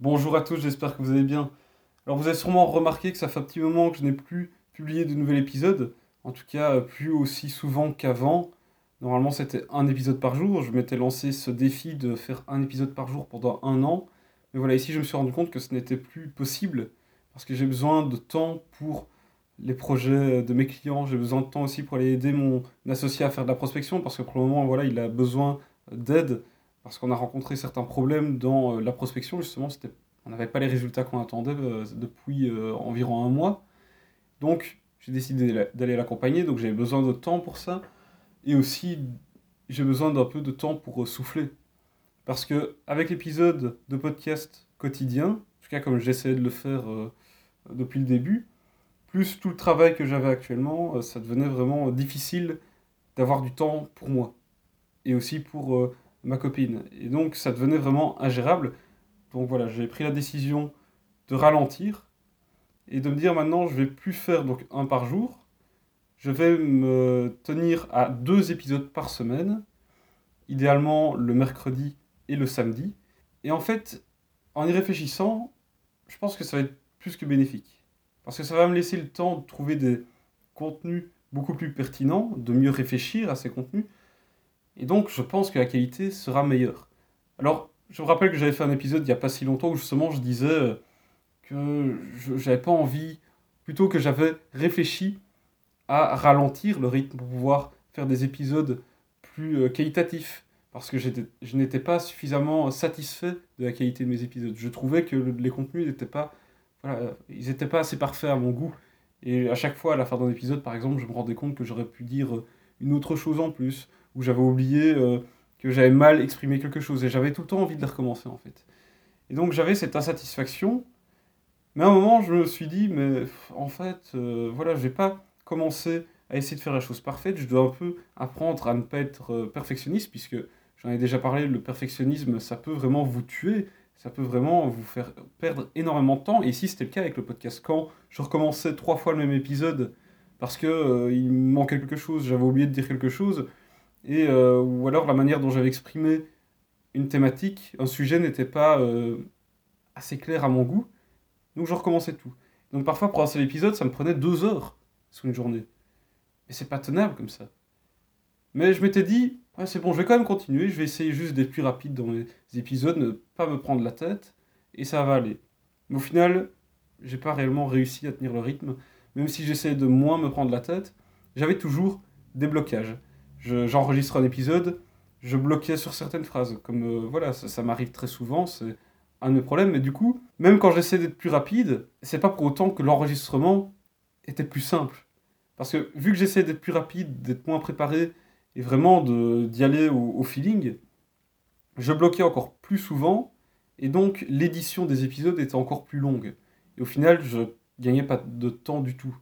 Bonjour à tous, j'espère que vous allez bien. Alors vous avez sûrement remarqué que ça fait un petit moment que je n'ai plus publié de nouvel épisode, en tout cas plus aussi souvent qu'avant. Normalement c'était un épisode par jour, je m'étais lancé ce défi de faire un épisode par jour pendant un an. Mais voilà, ici je me suis rendu compte que ce n'était plus possible, parce que j'ai besoin de temps pour les projets de mes clients, j'ai besoin de temps aussi pour aller aider mon associé à faire de la prospection, parce que pour le moment voilà, il a besoin d'aide parce qu'on a rencontré certains problèmes dans euh, la prospection, justement, on n'avait pas les résultats qu'on attendait euh, depuis euh, environ un mois. Donc, j'ai décidé d'aller l'accompagner, donc j'avais besoin de temps pour ça, et aussi j'ai besoin d'un peu de temps pour souffler. Parce que avec l'épisode de podcast quotidien, en tout cas comme j'essayais de le faire depuis le début, plus tout le travail que j'avais actuellement, ça devenait vraiment difficile d'avoir du temps pour moi. Et aussi pour ma copine. Et donc ça devenait vraiment ingérable. Donc voilà, j'ai pris la décision de ralentir et de me dire maintenant je vais plus faire donc un par jour. Je vais me tenir à deux épisodes par semaine, idéalement le mercredi et le samedi. Et en fait, en y réfléchissant, je pense que ça va être plus que bénéfique. Parce que ça va me laisser le temps de trouver des contenus beaucoup plus pertinents, de mieux réfléchir à ces contenus, et donc, je pense que la qualité sera meilleure. Alors, je me rappelle que j'avais fait un épisode il n'y a pas si longtemps où justement je disais que je n'avais pas envie, plutôt que j'avais réfléchi à ralentir le rythme pour pouvoir faire des épisodes plus euh, qualitatifs. Parce que je n'étais pas suffisamment satisfait de la qualité de mes épisodes. Je trouvais que les contenus n'étaient pas, n'étaient pas assez parfaits à mon goût. Et à chaque fois, à la fin d'un épisode, par exemple, je me rendais compte que j'aurais pu dire une autre chose en plus, où j'avais oublié euh, que j'avais mal exprimé quelque chose. Et j'avais tout le temps envie de les recommencer, en fait. Et donc j'avais cette insatisfaction. Mais à un moment, je me suis dit, mais en fait, euh, voilà, je vais pas commencer à essayer de faire la chose parfaite. Je dois un peu apprendre à ne pas être euh, perfectionniste, puisque j'en ai déjà parlé, le perfectionnisme, ça peut vraiment vous tuer. Ça peut vraiment vous faire perdre énormément de temps. Et ici, c'était le cas avec le podcast. Quand je recommençais trois fois le même épisode parce que il me manquait quelque chose, j'avais oublié de dire quelque chose, et, euh, ou alors la manière dont j'avais exprimé une thématique, un sujet n'était pas euh, assez clair à mon goût, donc je recommençais tout. Donc parfois pour un seul épisode, ça me prenait deux heures sur une journée. Et c'est pas tenable comme ça. Mais je m'étais dit, c'est bon, je vais quand même continuer, je vais essayer juste d'être plus rapide dans les épisodes, ne pas me prendre la tête, et ça va aller. Mais au final, j'ai pas réellement réussi à tenir le rythme, même si j'essayais de moins me prendre la tête, j'avais toujours des blocages j'enregistre un épisode, je bloquais sur certaines phrases. Comme euh, voilà, ça, m'arrive très souvent, c'est un de mes problèmes. Mais du coup, même quand j'essaie d'être plus rapide, c'est pas pour autant que l'enregistrement était plus simple. Parce que vu que j'essaie d'être plus rapide, d'être moins préparé et vraiment d'y aller au, feeling, je bloquais encore plus souvent et donc l'édition des épisodes était encore plus longue. Et au final, je gagnais pas de temps du tout.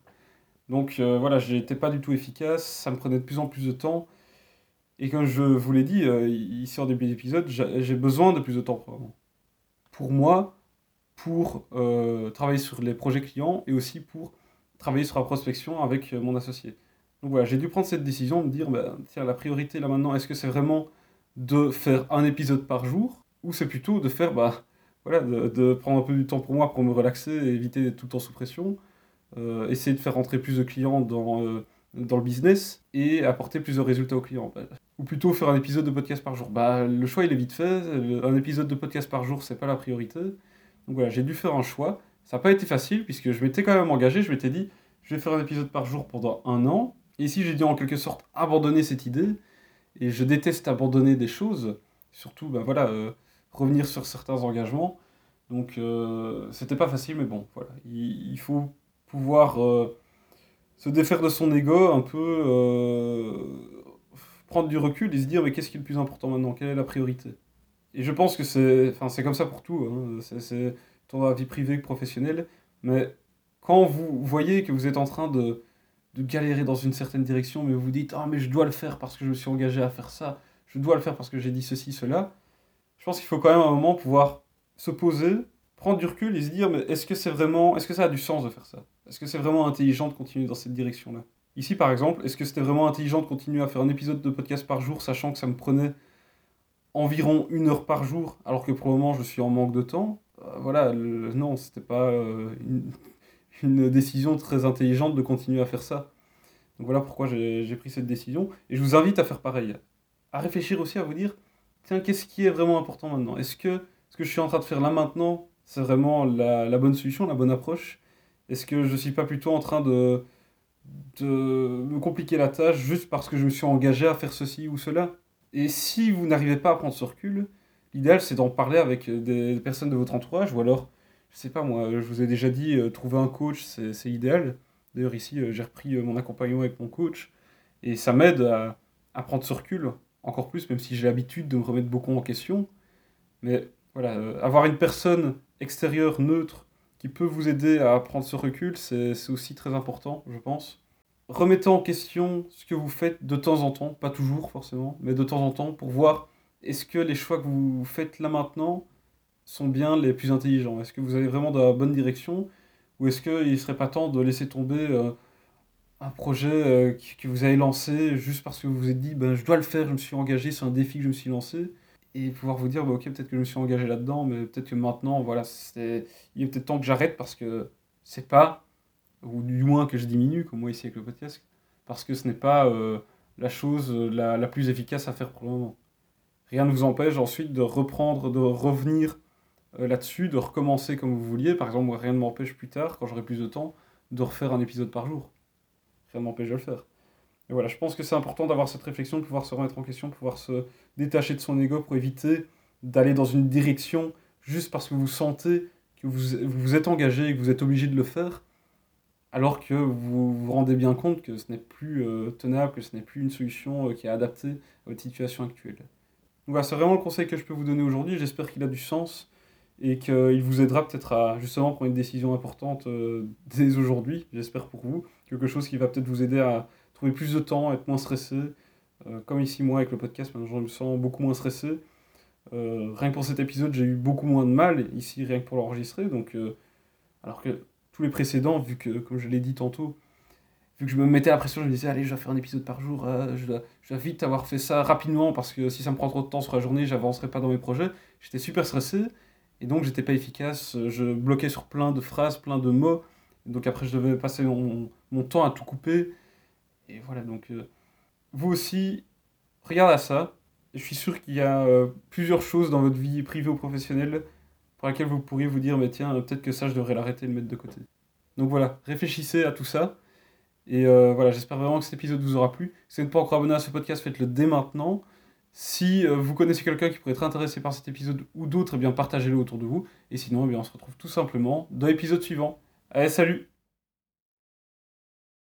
Donc euh, voilà, j'étais pas du tout efficace, ça me prenait de plus en plus de temps. Et comme je vous l'ai dit euh, ici en début d'épisode, j'ai besoin de plus de temps Pour moi, pour euh, travailler sur les projets clients et aussi pour travailler sur la prospection avec mon associé. Donc voilà, j'ai dû prendre cette décision de me dire, bah, tiens, la priorité là maintenant, est-ce que c'est vraiment de faire un épisode par jour ou c'est plutôt de faire, bah, voilà, de, de, prendre un peu du temps pour moi pour me relaxer et éviter d'être tout le temps sous pression? Euh, essayer de faire rentrer plus de clients dans, euh, dans le business et apporter plus de résultats aux clients. Ou plutôt faire un épisode de podcast par jour. Bah, le choix, il est vite fait. Un épisode de podcast par jour, c'est pas la priorité. Donc voilà, j'ai dû faire un choix. Ça n'a pas été facile puisque je m'étais quand même engagé. Je m'étais dit, je vais faire un épisode par jour pendant un an. Et ici, j'ai dû en quelque sorte abandonner cette idée. Et je déteste abandonner des choses. Surtout, bah voilà, euh, revenir sur certains engagements. Donc, c'était pas facile, mais bon, voilà. il faut pouvoir euh, se défaire de son ego, un peu euh, prendre du recul et se dire mais qu'est-ce qui est le plus important maintenant? Quelle est la priorité? Et je pense que c'est c'est comme ça pour tout, hein. c'est tant dans la vie privée que professionnelle, mais quand vous voyez que vous êtes en train de, de galérer dans une certaine direction, mais vous dites ah mais je dois le faire parce que je me suis engagé à faire ça, je dois le faire parce que j'ai dit ceci, cela, je pense qu'il faut quand même un moment pouvoir se poser, prendre du recul et se dire mais est-ce que c'est vraiment est-ce que ça a du sens de faire ça? Est-ce que c'est vraiment intelligent de continuer dans cette direction-là? Ici, par exemple, est-ce que c'était vraiment intelligent de continuer à faire un épisode de podcast par jour, sachant que ça me prenait environ une heure par jour, alors que pour le moment, je suis en manque de temps? Voilà, non, c'était pas une, une, décision très intelligente de continuer à faire ça. Donc voilà pourquoi j'ai pris cette décision. Et je vous invite à faire pareil. À réfléchir aussi, à vous dire, tiens, qu'est-ce qui est vraiment important maintenant? Est-ce que ce que je suis en train de faire là maintenant, c'est vraiment la, bonne solution, la bonne approche Est-ce que je ne suis pas plutôt en train de, de me compliquer la tâche juste parce que je me suis engagé à faire ceci ou cela? Et si vous n'arrivez pas à prendre ce recul, l'idéal c'est d'en parler avec des personnes de votre entourage ou alors, je sais pas moi, je vous ai déjà dit, euh, trouver un coach c'est idéal. D'ailleurs ici euh, j'ai repris euh, mon accompagnement avec mon coach et ça m'aide à, à prendre ce recul encore plus, même si j'ai l'habitude de me remettre beaucoup en question. Mais voilà, euh, avoir une personne extérieure, neutre, qui peut vous aider à prendre ce recul, c'est aussi très important, je pense. Remettez en question ce que vous faites de temps en temps, pas toujours forcément, mais de temps en temps, pour voir est-ce que les choix que vous faites là maintenant sont bien les plus intelligents? Est-ce que vous allez vraiment dans la bonne direction? Ou est-ce qu'il ne serait pas temps de laisser tomber euh, un projet euh, que vous avez lancé juste parce que vous vous êtes dit ben, je dois le faire, je me suis engagé, c'est un défi que je me suis lancé et pouvoir vous dire, bah, ok, peut-être que je me suis engagé là-dedans, mais peut-être que maintenant, voilà, c'est... il est peut-être temps que j'arrête parce que c'est pas, ou du moins que je diminue, comme moi ici avec le podcast, parce que ce n'est pas euh, la chose euh, la, la, plus efficace à faire pour le moment. Rien ne vous empêche ensuite de reprendre, de revenir euh, là-dessus, de recommencer comme vous vouliez. Par exemple, moi, rien ne m'empêche plus tard, quand j'aurai plus de temps, de refaire un épisode par jour. Rien ne m'empêche de le faire. Voilà, je pense que c'est important d'avoir cette réflexion, de pouvoir se remettre en question, pouvoir se détacher de son ego pour éviter d'aller dans une direction juste parce que vous sentez que vous vous êtes engagé et que vous êtes obligé de le faire, alors que vous vous rendez bien compte que ce n'est plus euh, tenable, que ce n'est plus une solution euh, qui est adaptée à votre situation actuelle. Voilà, c'est vraiment le conseil que je peux vous donner aujourd'hui. J'espère qu'il a du sens et qu'il vous aidera peut-être à justement prendre une décision importante euh, dès aujourd'hui, j'espère pour vous. Quelque chose qui va peut-être vous aider à plus de temps, être moins stressé, euh, comme ici, moi, avec le podcast, maintenant, je me sens beaucoup moins stressé. Euh, rien que pour cet épisode, j'ai eu beaucoup moins de mal, ici, rien que pour l'enregistrer. Donc, euh, alors que tous les précédents, vu que, comme je l'ai dit tantôt, vu que je me mettais la pression, je me disais, allez, je vais faire un épisode par jour, je, dois, je, dois, vite avoir fait ça rapidement, parce que si ça me prend trop de temps sur la journée, j'avancerai pas dans mes projets. J'étais super stressé, et donc j'étais pas efficace, je bloquais sur plein de phrases, plein de mots, donc après je devais passer mon temps à tout couper, et voilà, donc vous aussi, regardez à ça. Je suis sûr qu'il y a euh, plusieurs choses dans votre vie privée ou professionnelle pour lesquelles vous pourriez vous dire, mais tiens, peut-être que ça, je devrais l'arrêter et le mettre de côté. Donc voilà, réfléchissez à tout ça. Et euh, voilà, j'espère vraiment que cet épisode vous aura plu. Si vous n'êtes pas encore abonné à ce podcast, faites-le dès maintenant. Si euh, vous connaissez quelqu'un qui pourrait être intéressé par cet épisode ou d'autres, eh bien partagez-le autour de vous. Et sinon, eh bien, on se retrouve tout simplement dans l'épisode suivant. Allez, salut